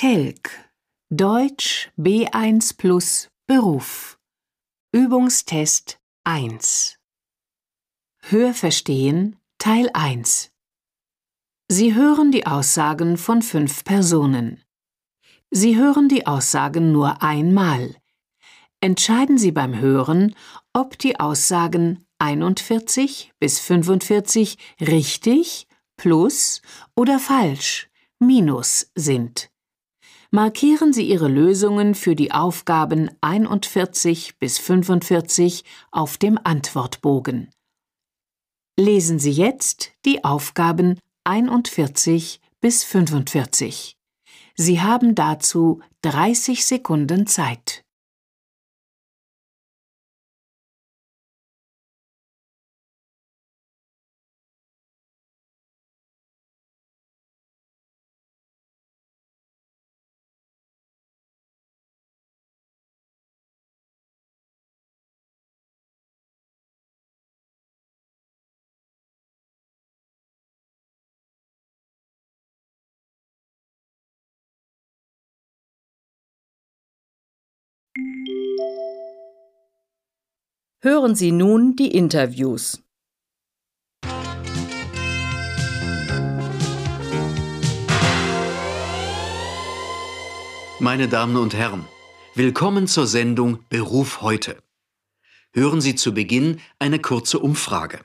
Telk Deutsch B1 plus Beruf Übungstest 1 Hörverstehen Teil 1 Sie hören die Aussagen von fünf Personen. Sie hören die Aussagen nur einmal. Entscheiden Sie beim Hören, ob die Aussagen 41 bis 45 richtig, plus oder falsch, minus sind. Markieren Sie Ihre Lösungen für die Aufgaben 41 bis 45 auf dem Antwortbogen. Lesen Sie jetzt die Aufgaben 41 bis 45. Sie haben dazu 30 Sekunden Zeit. Hören Sie nun die Interviews. Meine Damen und Herren, willkommen zur Sendung Beruf heute. Hören Sie zu Beginn eine kurze Umfrage.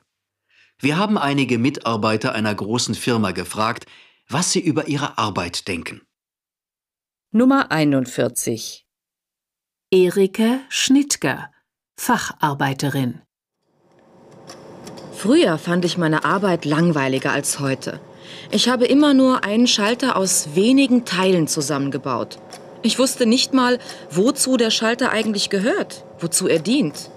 Wir haben einige Mitarbeiter einer großen Firma gefragt, was sie über ihre Arbeit denken. Nummer 41 Erike Schnittger Facharbeiterin. Früher fand ich meine Arbeit langweiliger als heute. Ich habe immer nur einen Schalter aus wenigen Teilen zusammengebaut. Ich wusste nicht mal, wozu der Schalter eigentlich gehört, wozu er dient.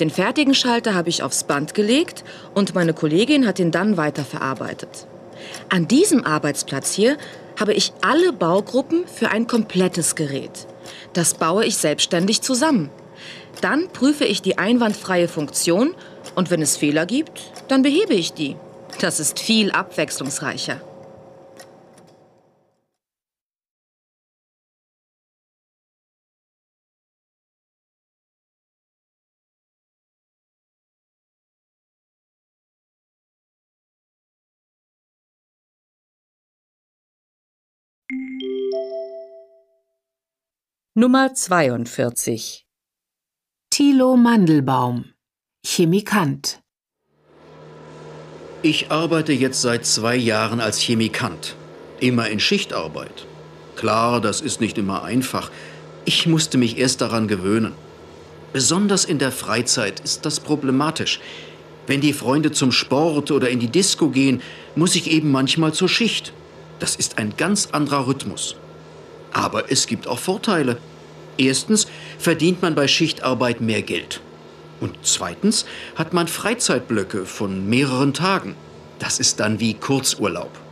Den fertigen Schalter habe ich aufs Band gelegt und meine Kollegin hat ihn dann weiterverarbeitet. An diesem Arbeitsplatz hier habe ich alle Baugruppen für ein komplettes Gerät. Das baue ich selbstständig zusammen. Dann prüfe ich die einwandfreie Funktion und wenn es Fehler gibt, dann behebe ich die. Das ist viel abwechslungsreicher. Nummer 42 Thilo Mandelbaum Chemikant Ich arbeite jetzt seit zwei Jahren als Chemikant. Immer in Schichtarbeit. Klar, das ist nicht immer einfach. Ich musste mich erst daran gewöhnen. Besonders in der Freizeit ist das problematisch. Wenn die Freunde zum Sport oder in die Disco gehen, muss ich eben manchmal zur Schicht. Das ist ein ganz anderer Rhythmus. Aber es gibt auch Vorteile. Erstens verdient man bei Schichtarbeit mehr Geld. Und zweitens hat man Freizeitblöcke von mehreren Tagen. Das ist dann wie Kurzurlaub.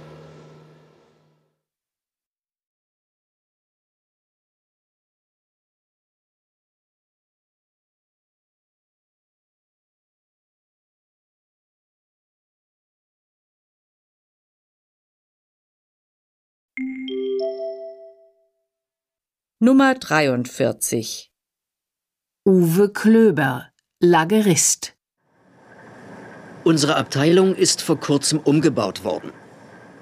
Nummer 43 Uwe Klöber Lagerist Unsere Abteilung ist vor kurzem umgebaut worden.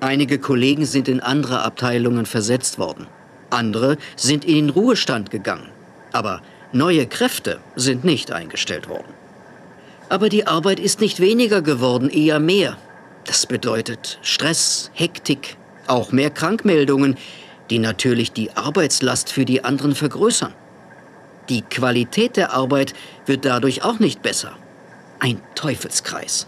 Einige Kollegen sind in andere Abteilungen versetzt worden. Andere sind in den Ruhestand gegangen. Aber neue Kräfte sind nicht eingestellt worden. Aber die Arbeit ist nicht weniger geworden, eher mehr. Das bedeutet Stress, Hektik, auch mehr Krankmeldungen, die natürlich die Arbeitslast für die anderen vergrößern. Die Qualität der Arbeit wird dadurch auch nicht besser. Ein Teufelskreis.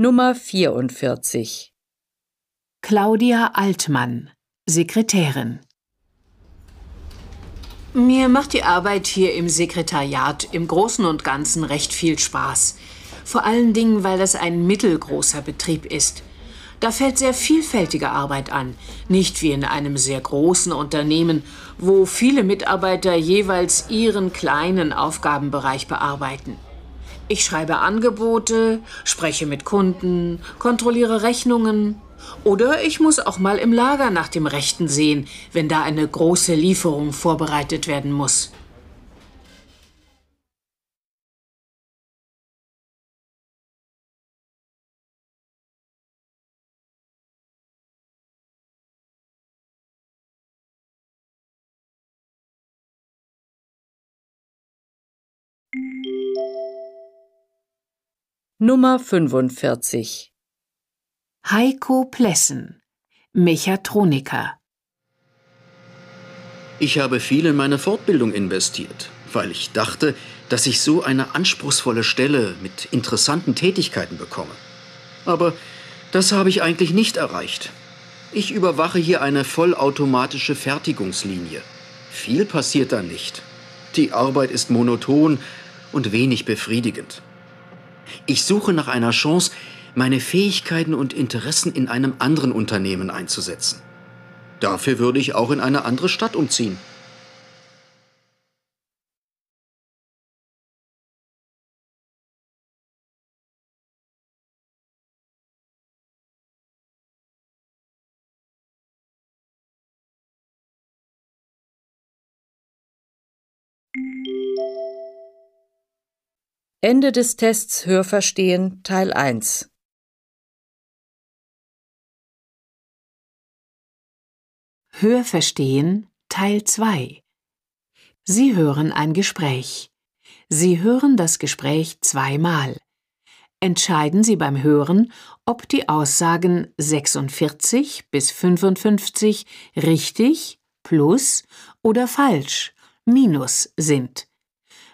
Nummer 44 Claudia Altmann Sekretärin Mir macht die Arbeit hier im Sekretariat im Großen und Ganzen recht viel Spaß. Vor allen Dingen, weil das ein mittelgroßer Betrieb ist. Da fällt sehr vielfältige Arbeit an, nicht wie in einem sehr großen Unternehmen, wo viele Mitarbeiter jeweils ihren kleinen Aufgabenbereich bearbeiten. Ich schreibe Angebote, spreche mit Kunden, kontrolliere Rechnungen. Oder ich muss auch mal im Lager nach dem Rechten sehen, wenn da eine große Lieferung vorbereitet werden muss. Nummer 45 Heiko Plessen, Mechatroniker. Ich habe viel in meine Fortbildung investiert, weil ich dachte, dass ich so eine anspruchsvolle Stelle mit interessanten Tätigkeiten bekomme. Aber das habe ich eigentlich nicht erreicht. Ich überwache hier eine vollautomatische Fertigungslinie. Viel passiert da nicht. Die Arbeit ist monoton und wenig befriedigend. Ich suche nach einer Chance, meine Fähigkeiten und Interessen in einem anderen Unternehmen einzusetzen. Dafür würde ich auch in eine andere Stadt umziehen. Ende des Tests Hörverstehen Teil 1 Hörverstehen Teil 2 Sie hören ein Gespräch. Sie hören das Gespräch zweimal. Entscheiden Sie beim Hören, ob die Aussagen 46 bis 55 richtig, plus oder falsch, minus sind.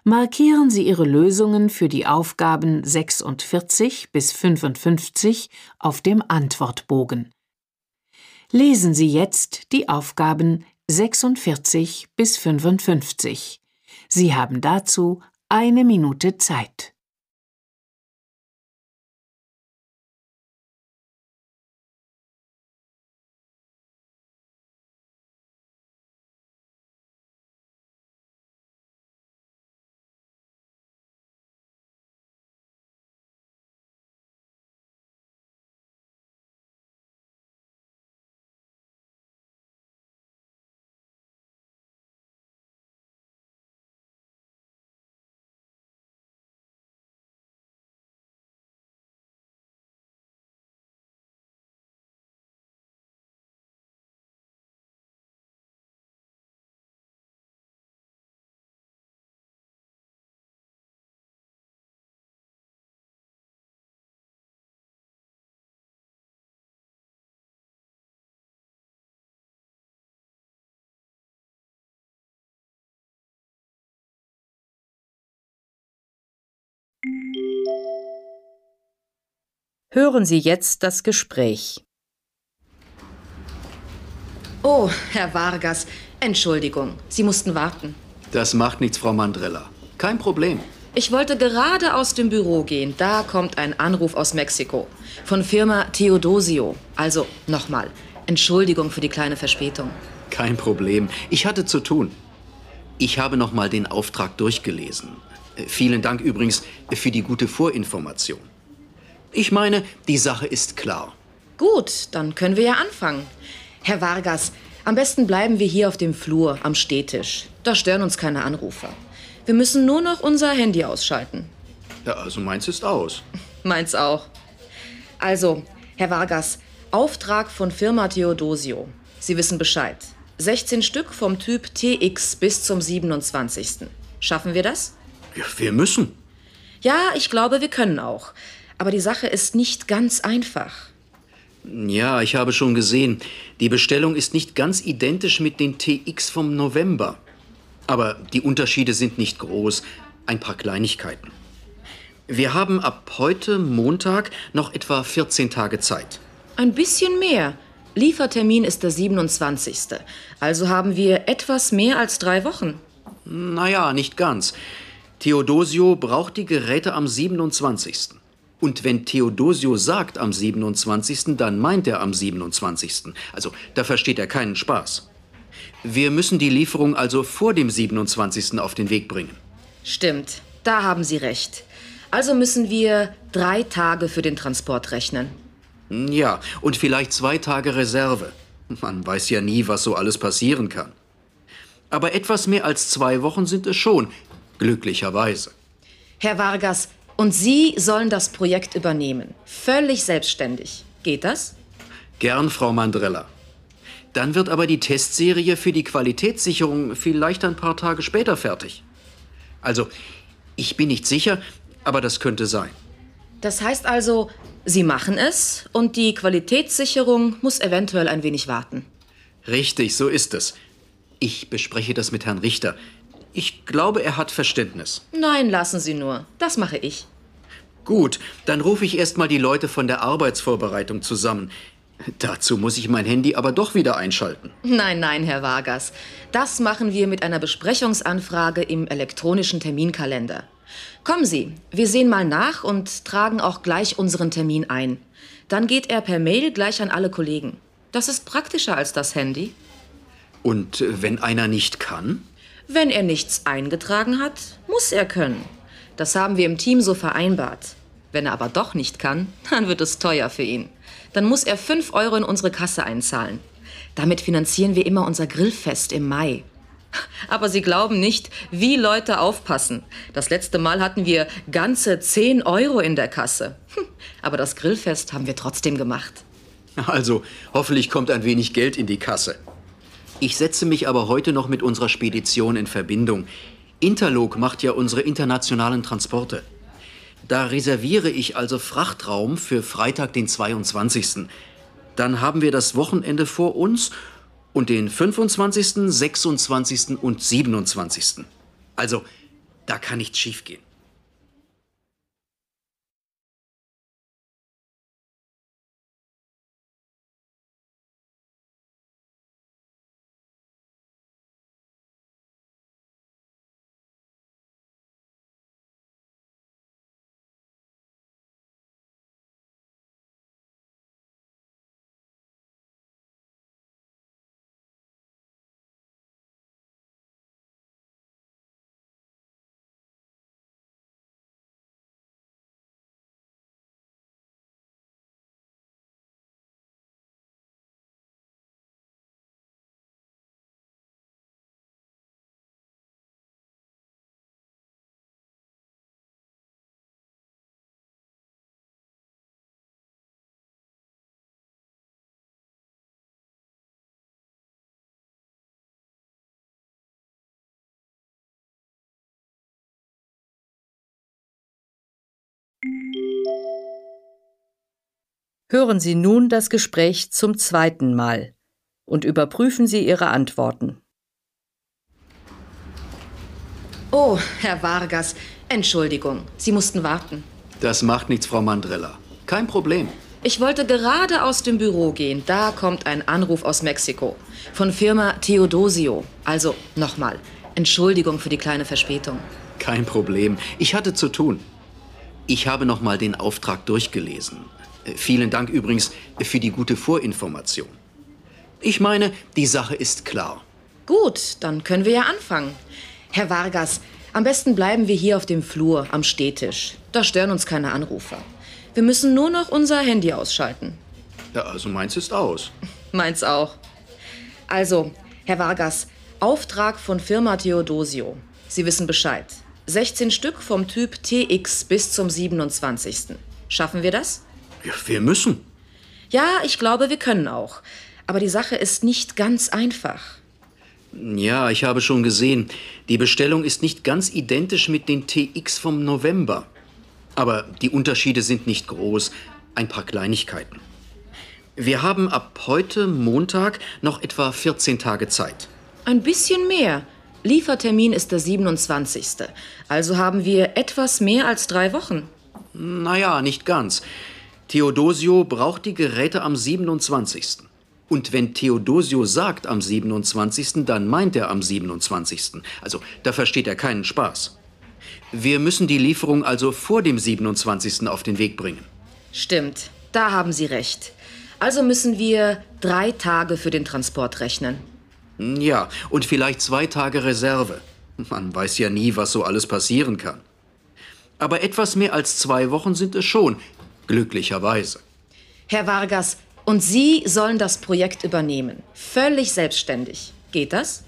Markieren Sie Ihre Lösungen für die Aufgaben 46 bis 55 auf dem Antwortbogen. Lesen Sie jetzt die Aufgaben 46 bis 55. Sie haben dazu eine Minute Zeit. Hören Sie jetzt das Gespräch. Oh, Herr Vargas, Entschuldigung, Sie mussten warten. Das macht nichts, Frau Mandrella. Kein Problem. Ich wollte gerade aus dem Büro gehen. Da kommt ein Anruf aus Mexiko. Von Firma Theodosio. Also nochmal. Entschuldigung für die kleine Verspätung. Kein Problem. Ich hatte zu tun. Ich habe noch mal den Auftrag durchgelesen. Vielen Dank übrigens für die gute Vorinformation. Ich meine, die Sache ist klar. Gut, dann können wir ja anfangen. Herr Vargas, am besten bleiben wir hier auf dem Flur am Stehtisch. Da stören uns keine Anrufer. Wir müssen nur noch unser Handy ausschalten. Ja, also meins ist aus. Meins auch. Also, Herr Vargas, Auftrag von Firma Theodosio. Sie wissen Bescheid. 16 Stück vom Typ TX bis zum 27. Schaffen wir das? Ja, wir müssen. Ja, ich glaube, wir können auch. Aber die Sache ist nicht ganz einfach. Ja, ich habe schon gesehen. Die Bestellung ist nicht ganz identisch mit den TX vom November. Aber die Unterschiede sind nicht groß. Ein paar Kleinigkeiten. Wir haben ab heute Montag noch etwa 14 Tage Zeit. Ein bisschen mehr. Liefertermin ist der 27. Also haben wir etwas mehr als drei Wochen. Naja, nicht ganz. Theodosio braucht die Geräte am 27. Und wenn Theodosio sagt am 27., dann meint er am 27. Also da versteht er keinen Spaß. Wir müssen die Lieferung also vor dem 27. auf den Weg bringen. Stimmt, da haben Sie recht. Also müssen wir drei Tage für den Transport rechnen. Ja, und vielleicht zwei Tage Reserve. Man weiß ja nie, was so alles passieren kann. Aber etwas mehr als zwei Wochen sind es schon, glücklicherweise. Herr Vargas, und Sie sollen das Projekt übernehmen. Völlig selbstständig. Geht das? Gern, Frau Mandrella. Dann wird aber die Testserie für die Qualitätssicherung vielleicht ein paar Tage später fertig. Also, ich bin nicht sicher, aber das könnte sein. Das heißt also, Sie machen es und die Qualitätssicherung muss eventuell ein wenig warten. Richtig, so ist es. Ich bespreche das mit Herrn Richter. Ich glaube, er hat Verständnis. Nein, lassen Sie nur. Das mache ich. Gut, dann rufe ich erst mal die Leute von der Arbeitsvorbereitung zusammen. Dazu muss ich mein Handy aber doch wieder einschalten. Nein, nein, Herr Vargas. Das machen wir mit einer Besprechungsanfrage im elektronischen Terminkalender. Kommen Sie, wir sehen mal nach und tragen auch gleich unseren Termin ein. Dann geht er per Mail gleich an alle Kollegen. Das ist praktischer als das Handy. Und äh, wenn einer nicht kann? Wenn er nichts eingetragen hat, muss er können. Das haben wir im Team so vereinbart. Wenn er aber doch nicht kann, dann wird es teuer für ihn. Dann muss er 5 Euro in unsere Kasse einzahlen. Damit finanzieren wir immer unser Grillfest im Mai. Aber Sie glauben nicht, wie Leute aufpassen. Das letzte Mal hatten wir ganze 10 Euro in der Kasse. Hm, aber das Grillfest haben wir trotzdem gemacht. Also, hoffentlich kommt ein wenig Geld in die Kasse. Ich setze mich aber heute noch mit unserer Spedition in Verbindung. Interlog macht ja unsere internationalen Transporte. Da reserviere ich also Frachtraum für Freitag, den 22. Dann haben wir das Wochenende vor uns und den 25., 26. und 27. Also, da kann nichts schiefgehen. Hören Sie nun das Gespräch zum zweiten Mal und überprüfen Sie Ihre Antworten. Oh, Herr Vargas, Entschuldigung, Sie mussten warten. Das macht nichts, Frau Mandrella. Kein Problem. Ich wollte gerade aus dem Büro gehen. Da kommt ein Anruf aus Mexiko. Von Firma Theodosio. Also nochmal. Entschuldigung für die kleine Verspätung. Kein Problem. Ich hatte zu tun. Ich habe noch mal den Auftrag durchgelesen. Äh, Vielen Dank übrigens für die gute Vorinformation. Ich meine, die Sache ist klar. Gut, dann können wir ja anfangen. Herr Vargas, am besten bleiben wir hier auf dem Flur am Stehtisch. Da stören uns keine Anrufer. Wir müssen nur noch unser Handy ausschalten. Ja, also meins ist aus. Meins auch. Also, Herr Vargas, Auftrag von Firma Theodosio. Sie wissen Bescheid. 16 Stück vom Typ TX bis zum 27. Schaffen wir das? Ja, wir müssen. Ja, ich glaube, wir können auch. Aber die Sache ist nicht ganz einfach. Ja, ich habe schon gesehen. Die Bestellung ist nicht ganz identisch mit den TX vom November. Aber die Unterschiede sind nicht groß. Ein paar Kleinigkeiten. Wir haben ab heute, Montag, noch etwa 14 Tage Zeit. Ein bisschen mehr. Liefertermin ist der 27. Also haben wir etwas mehr als drei Wochen. Naja, nicht ganz. Theodosio braucht die Geräte am 27. Und wenn Theodosio sagt am 27., dann meint er am 27. Also da versteht er keinen Spaß. Wir müssen die Lieferung also vor dem 27. auf den Weg bringen. Stimmt, da haben Sie recht. Also müssen wir drei Tage für den Transport rechnen. Ja, und vielleicht zwei Tage Reserve. Man weiß ja nie, was so alles passieren kann. Aber etwas mehr als zwei Wochen sind es schon, glücklicherweise. Herr Vargas, und Sie sollen das Projekt übernehmen. Völlig selbstständig. Geht das?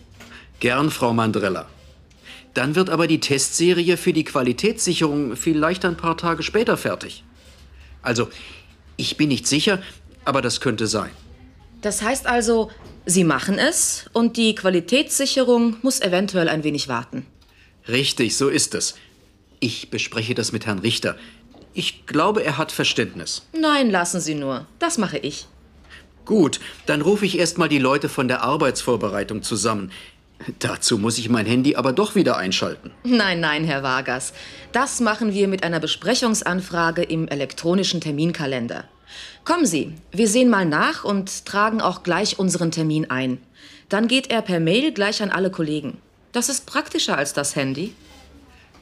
Gern, Frau Mandrella. Dann wird aber die Testserie für die Qualitätssicherung vielleicht ein paar Tage später fertig. Also, ich bin nicht sicher, aber das könnte sein. Das heißt also, Sie machen es und die Qualitätssicherung muss eventuell ein wenig warten. Richtig, so ist es. Ich bespreche das mit Herrn Richter. Ich glaube, er hat Verständnis. Nein, lassen Sie nur. Das mache ich. Gut, dann rufe ich erst mal die Leute von der Arbeitsvorbereitung zusammen. Dazu muss ich mein Handy aber doch wieder einschalten. Nein, nein, Herr Vargas. Das machen wir mit einer Besprechungsanfrage im elektronischen Terminkalender. Kommen Sie, wir sehen mal nach und tragen auch gleich unseren Termin ein. Dann geht er per Mail gleich an alle Kollegen. Das ist praktischer als das Handy.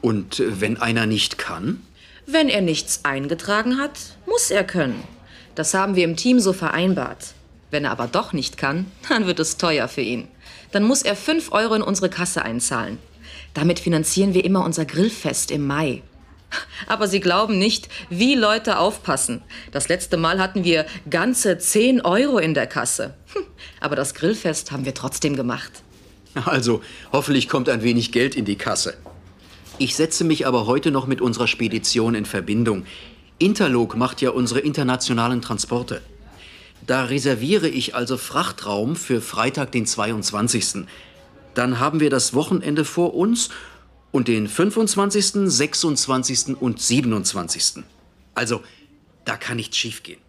Und äh, wenn einer nicht kann? Wenn er nichts eingetragen hat, muss er können. Das haben wir im Team so vereinbart. Wenn er aber doch nicht kann, dann wird es teuer für ihn dann muss er 5 Euro in unsere Kasse einzahlen. Damit finanzieren wir immer unser Grillfest im Mai. Aber Sie glauben nicht, wie Leute aufpassen. Das letzte Mal hatten wir ganze 10 Euro in der Kasse. Hm, aber das Grillfest haben wir trotzdem gemacht. Also, hoffentlich kommt ein wenig Geld in die Kasse. Ich setze mich aber heute noch mit unserer Spedition in Verbindung. Interlog macht ja unsere internationalen Transporte. Da reserviere ich also Frachtraum für Freitag, den 22. Dann haben wir das Wochenende vor uns und den 25., 26. und 27. Also, da kann nichts schiefgehen.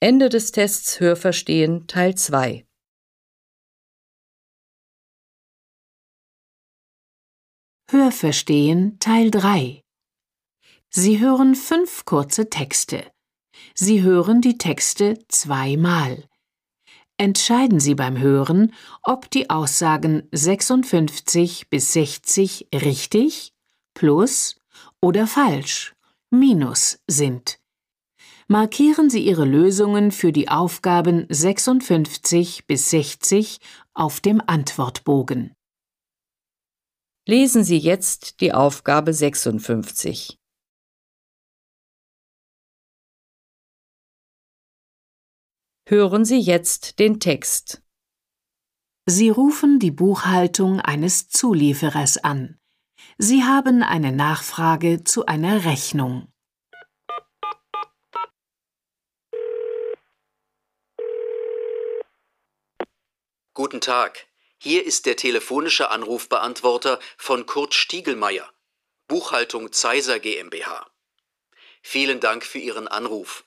Ende des Tests Hörverstehen Teil 2 Hörverstehen Teil 3 Sie hören fünf kurze Texte. Sie hören die Texte zweimal. Entscheiden Sie beim Hören, ob die Aussagen 56 bis 60 richtig, plus oder falsch, minus sind. Markieren Sie Ihre Lösungen für die Aufgaben 56 bis 60 auf dem Antwortbogen. Lesen Sie jetzt die Aufgabe 56. Hören Sie jetzt den Text. Sie rufen die Buchhaltung eines Zulieferers an. Sie haben eine Nachfrage zu einer Rechnung. Guten Tag. Hier ist der telefonische Anrufbeantworter von Kurt Stiegelmeier, Buchhaltung Zeiser GmbH. Vielen Dank für Ihren Anruf.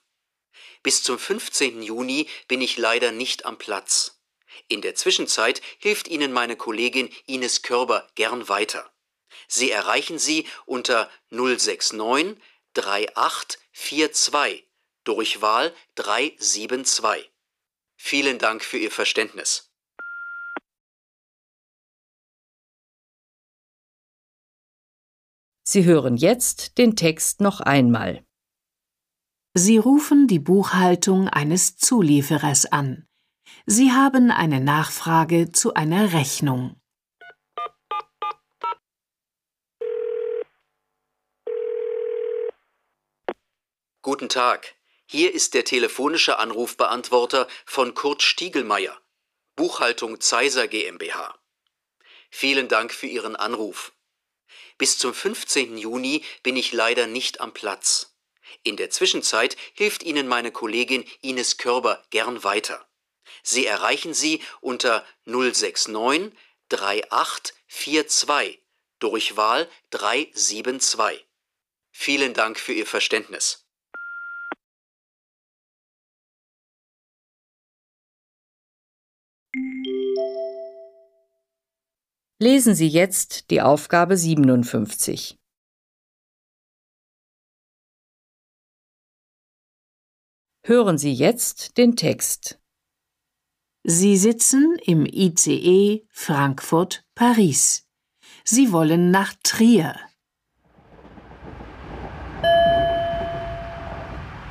Bis zum 15. Juni bin ich leider nicht am Platz. In der Zwischenzeit hilft Ihnen meine Kollegin Ines Körber gern weiter. Sie erreichen sie unter 069 3842 Durchwahl 372. Vielen Dank für Ihr Verständnis. Sie hören jetzt den Text noch einmal. Sie rufen die Buchhaltung eines Zulieferers an. Sie haben eine Nachfrage zu einer Rechnung. Guten Tag. Hier ist der telefonische Anrufbeantworter von Kurt Stiegelmeier, Buchhaltung Zeiser GmbH. Vielen Dank für Ihren Anruf. Bis zum 15. Juni bin ich leider nicht am Platz. In der Zwischenzeit hilft Ihnen meine Kollegin Ines Körber gern weiter. Sie erreichen sie unter 069 3842 Durchwahl 372. Vielen Dank für Ihr Verständnis. Lesen Sie jetzt die Aufgabe 57. Hören Sie jetzt den Text. Sie sitzen im ICE Frankfurt-Paris. Sie wollen nach Trier.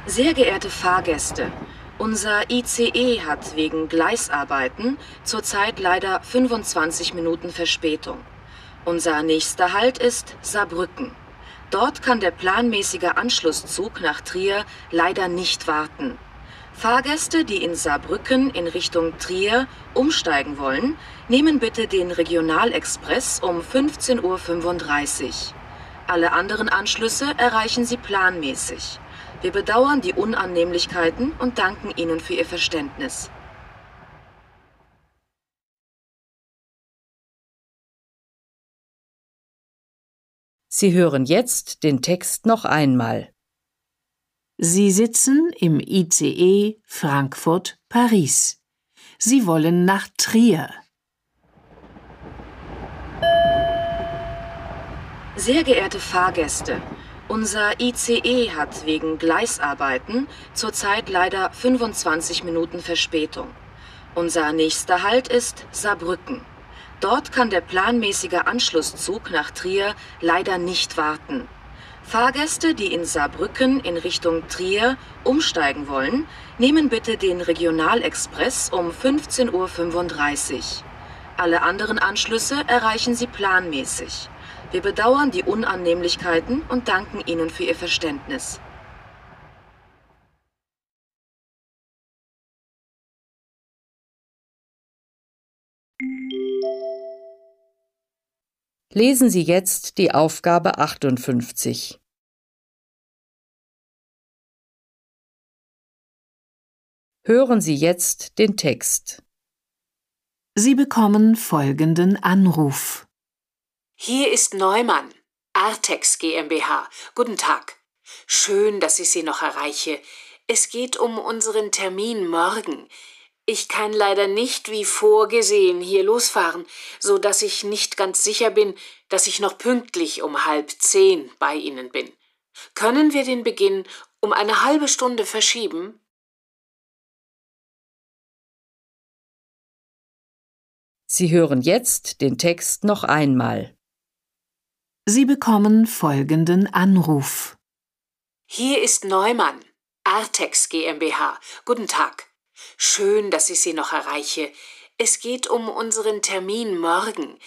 Sehr geehrte Fahrgäste, unser ICE hat wegen Gleisarbeiten zurzeit leider 25 Minuten Verspätung. Unser nächster Halt ist Saarbrücken. Dort kann der planmäßige Anschlusszug nach Trier leider nicht warten. Fahrgäste, die in Saarbrücken in Richtung Trier umsteigen wollen, nehmen bitte den Regionalexpress um 15.35 Uhr. Alle anderen Anschlüsse erreichen Sie planmäßig. Wir bedauern die Unannehmlichkeiten und danken Ihnen für Ihr Verständnis. Sie hören jetzt den Text noch einmal. Sie sitzen im ICE Frankfurt-Paris. Sie wollen nach Trier. Sehr geehrte Fahrgäste, unser ICE hat wegen Gleisarbeiten zurzeit leider 25 Minuten Verspätung. Unser nächster Halt ist Saarbrücken. Dort kann der planmäßige Anschlusszug nach Trier leider nicht warten. Fahrgäste, die in Saarbrücken in Richtung Trier umsteigen wollen, nehmen bitte den Regionalexpress um 15.35 Uhr. Alle anderen Anschlüsse erreichen Sie planmäßig. Wir bedauern die Unannehmlichkeiten und danken Ihnen für Ihr Verständnis. Lesen Sie jetzt die Aufgabe 58. Hören Sie jetzt den Text. Sie bekommen folgenden Anruf. Hier ist Neumann, Artex GmbH. Guten Tag. Schön, dass ich Sie noch erreiche. Es geht um unseren Termin morgen. Ich kann leider nicht wie vorgesehen hier losfahren, so dass ich nicht ganz sicher bin, dass ich noch pünktlich um halb zehn bei Ihnen bin. Können wir den Beginn um eine halbe Stunde verschieben? Sie hören jetzt den Text noch einmal. Sie bekommen folgenden Anruf. Hier ist Neumann, Artex GmbH. Guten Tag. Schön, dass ich Sie noch erreiche. Es geht um unseren Termin morgen.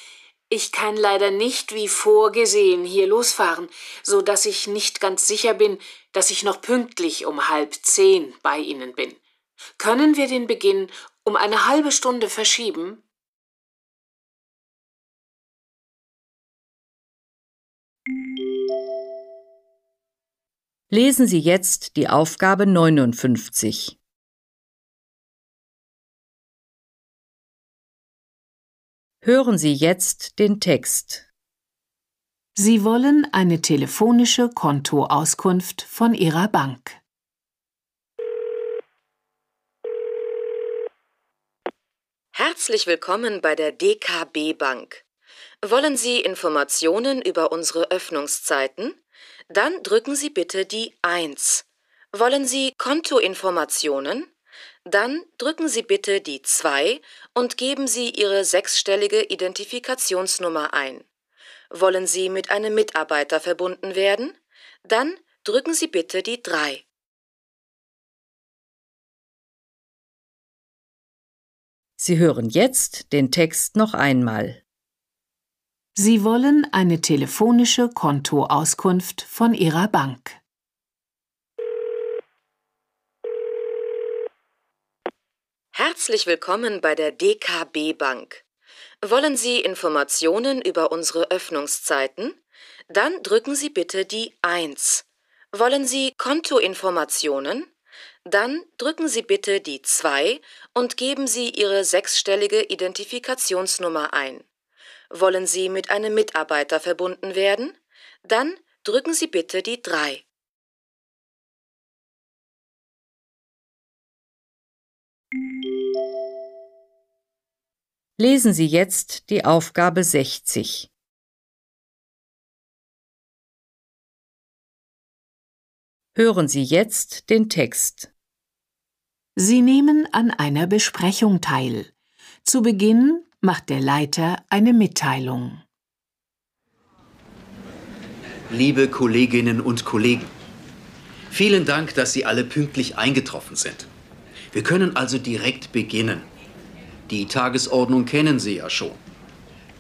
Ich kann leider nicht wie vorgesehen hier losfahren, so dass ich nicht ganz sicher bin, dass ich noch pünktlich um halb zehn bei Ihnen bin. Können wir den Beginn um eine halbe Stunde verschieben? Lesen Sie jetzt die Aufgabe 59. Hören Sie jetzt den Text. Sie wollen eine telefonische Kontoauskunft von Ihrer Bank. Herzlich willkommen bei der DKB Bank. Wollen Sie Informationen über unsere Öffnungszeiten? Dann drücken Sie bitte die 1. Wollen Sie Kontoinformationen? Dann drücken Sie bitte die 2 und geben Sie Ihre sechsstellige Identifikationsnummer ein. Wollen Sie mit einem Mitarbeiter verbunden werden? Dann drücken Sie bitte die 3. Sie hören jetzt den Text noch einmal. Sie wollen eine telefonische Kontoauskunft von Ihrer Bank. Herzlich willkommen bei der DKB Bank. Wollen Sie Informationen über unsere Öffnungszeiten? Dann drücken Sie bitte die 1. Wollen Sie Kontoinformationen? Dann drücken Sie bitte die 2 und geben Sie Ihre sechsstellige Identifikationsnummer ein. Wollen Sie mit einem Mitarbeiter verbunden werden? Dann drücken Sie bitte die 3. Lesen Sie jetzt die Aufgabe 60. Hören Sie jetzt den Text. Sie nehmen an einer Besprechung teil. Zu Beginn macht der Leiter eine Mitteilung. Liebe Kolleginnen und Kollegen, vielen Dank, dass Sie alle pünktlich eingetroffen sind. Wir können also direkt beginnen. Die Tagesordnung kennen Sie ja schon.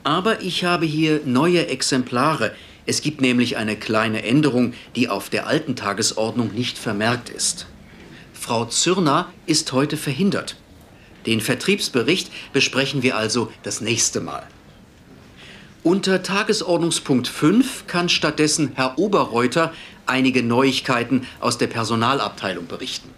Aber ich habe hier neue Exemplare. Es gibt nämlich eine kleine Änderung, die auf der alten Tagesordnung nicht vermerkt ist. Frau Zürner ist heute verhindert. Den Vertriebsbericht besprechen wir also das nächste Mal. Unter Tagesordnungspunkt 5 kann stattdessen Herr Oberreuter einige Neuigkeiten aus der Personalabteilung berichten.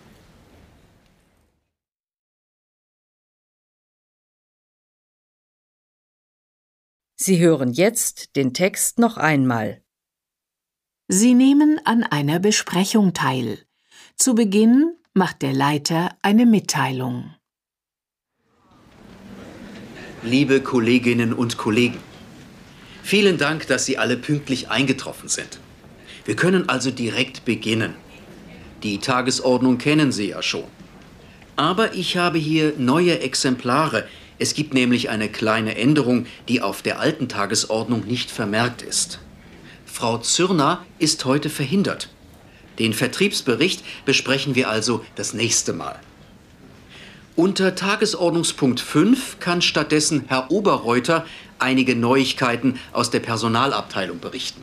Sie hören jetzt den Text noch einmal. Sie nehmen an einer Besprechung teil. Zu Beginn macht der Leiter eine Mitteilung. Liebe Kolleginnen und Kollegen, vielen Dank, dass Sie alle pünktlich eingetroffen sind. Wir können also direkt beginnen. Die Tagesordnung kennen Sie ja schon. Aber ich habe hier neue Exemplare. Es gibt nämlich eine kleine Änderung, die auf der alten Tagesordnung nicht vermerkt ist. Frau Zürner ist heute verhindert. Den Vertriebsbericht besprechen wir also das nächste Mal. Unter Tagesordnungspunkt 5 kann stattdessen Herr Oberreuter einige Neuigkeiten aus der Personalabteilung berichten.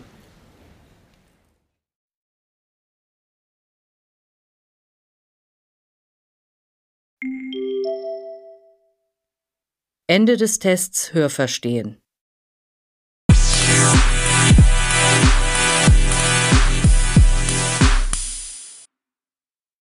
Ende des Tests Hörverstehen.